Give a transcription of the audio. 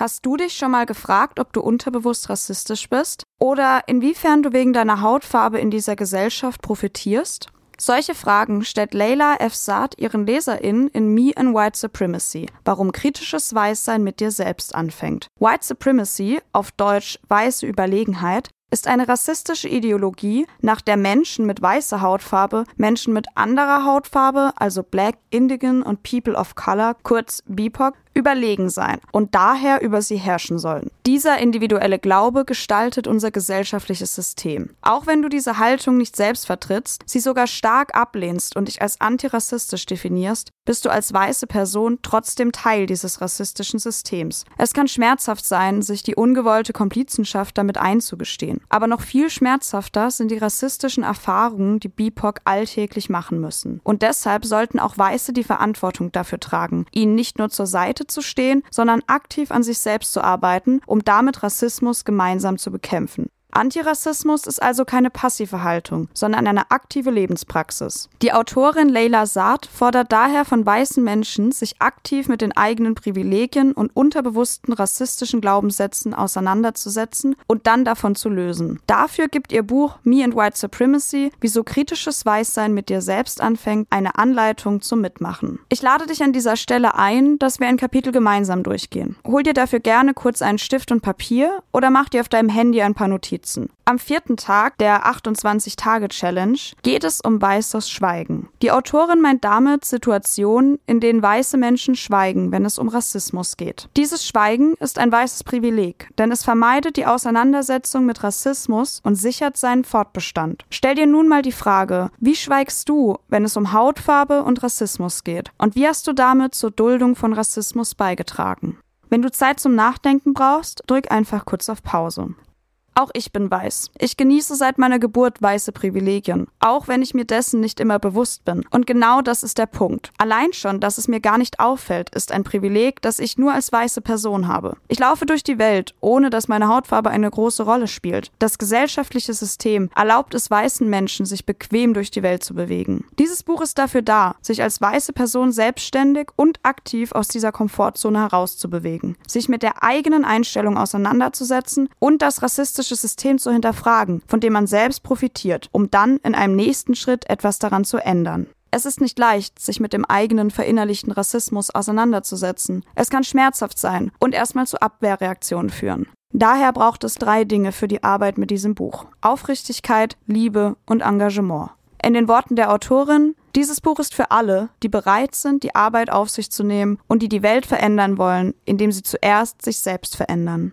Hast du dich schon mal gefragt, ob du unterbewusst rassistisch bist? Oder inwiefern du wegen deiner Hautfarbe in dieser Gesellschaft profitierst? Solche Fragen stellt Leila F. Saad ihren LeserInnen in Me and White Supremacy, warum kritisches Weißsein mit dir selbst anfängt. White Supremacy, auf Deutsch weiße Überlegenheit, ist eine rassistische Ideologie, nach der Menschen mit weißer Hautfarbe Menschen mit anderer Hautfarbe, also Black, Indigen und People of Color, kurz BIPOC, überlegen sein und daher über sie herrschen sollen. Dieser individuelle Glaube gestaltet unser gesellschaftliches System. Auch wenn du diese Haltung nicht selbst vertrittst, sie sogar stark ablehnst und dich als antirassistisch definierst, bist du als weiße Person trotzdem Teil dieses rassistischen Systems. Es kann schmerzhaft sein, sich die ungewollte Komplizenschaft damit einzugestehen. Aber noch viel schmerzhafter sind die rassistischen Erfahrungen, die BIPOC alltäglich machen müssen. Und deshalb sollten auch Weiße die Verantwortung dafür tragen, ihnen nicht nur zur Seite Seite zu stehen, sondern aktiv an sich selbst zu arbeiten, um damit Rassismus gemeinsam zu bekämpfen. Antirassismus ist also keine passive Haltung, sondern eine aktive Lebenspraxis. Die Autorin Leila Saad fordert daher von weißen Menschen, sich aktiv mit den eigenen Privilegien und unterbewussten rassistischen Glaubenssätzen auseinanderzusetzen und dann davon zu lösen. Dafür gibt ihr Buch Me and White Supremacy, wieso kritisches Weißsein mit dir selbst anfängt, eine Anleitung zum Mitmachen. Ich lade dich an dieser Stelle ein, dass wir ein Kapitel gemeinsam durchgehen. Hol dir dafür gerne kurz einen Stift und Papier oder mach dir auf deinem Handy ein paar Notizen Notizen. Am vierten Tag der 28-Tage-Challenge geht es um weißes Schweigen. Die Autorin meint damit Situationen, in denen weiße Menschen schweigen, wenn es um Rassismus geht. Dieses Schweigen ist ein weißes Privileg, denn es vermeidet die Auseinandersetzung mit Rassismus und sichert seinen Fortbestand. Stell dir nun mal die Frage, wie schweigst du, wenn es um Hautfarbe und Rassismus geht? Und wie hast du damit zur Duldung von Rassismus beigetragen? Wenn du Zeit zum Nachdenken brauchst, drück einfach kurz auf Pause. Auch ich bin weiß. Ich genieße seit meiner Geburt weiße Privilegien, auch wenn ich mir dessen nicht immer bewusst bin. Und genau das ist der Punkt. Allein schon, dass es mir gar nicht auffällt, ist ein Privileg, das ich nur als weiße Person habe. Ich laufe durch die Welt, ohne dass meine Hautfarbe eine große Rolle spielt. Das gesellschaftliche System erlaubt es weißen Menschen, sich bequem durch die Welt zu bewegen. Dieses Buch ist dafür da, sich als weiße Person selbstständig und aktiv aus dieser Komfortzone herauszubewegen, sich mit der eigenen Einstellung auseinanderzusetzen und das rassistische rassistische System zu hinterfragen, von dem man selbst profitiert, um dann in einem nächsten Schritt etwas daran zu ändern. Es ist nicht leicht, sich mit dem eigenen verinnerlichten Rassismus auseinanderzusetzen. Es kann schmerzhaft sein und erstmal zu Abwehrreaktionen führen. Daher braucht es drei Dinge für die Arbeit mit diesem Buch. Aufrichtigkeit, Liebe und Engagement. In den Worten der Autorin, dieses Buch ist für alle, die bereit sind, die Arbeit auf sich zu nehmen und die die Welt verändern wollen, indem sie zuerst sich selbst verändern.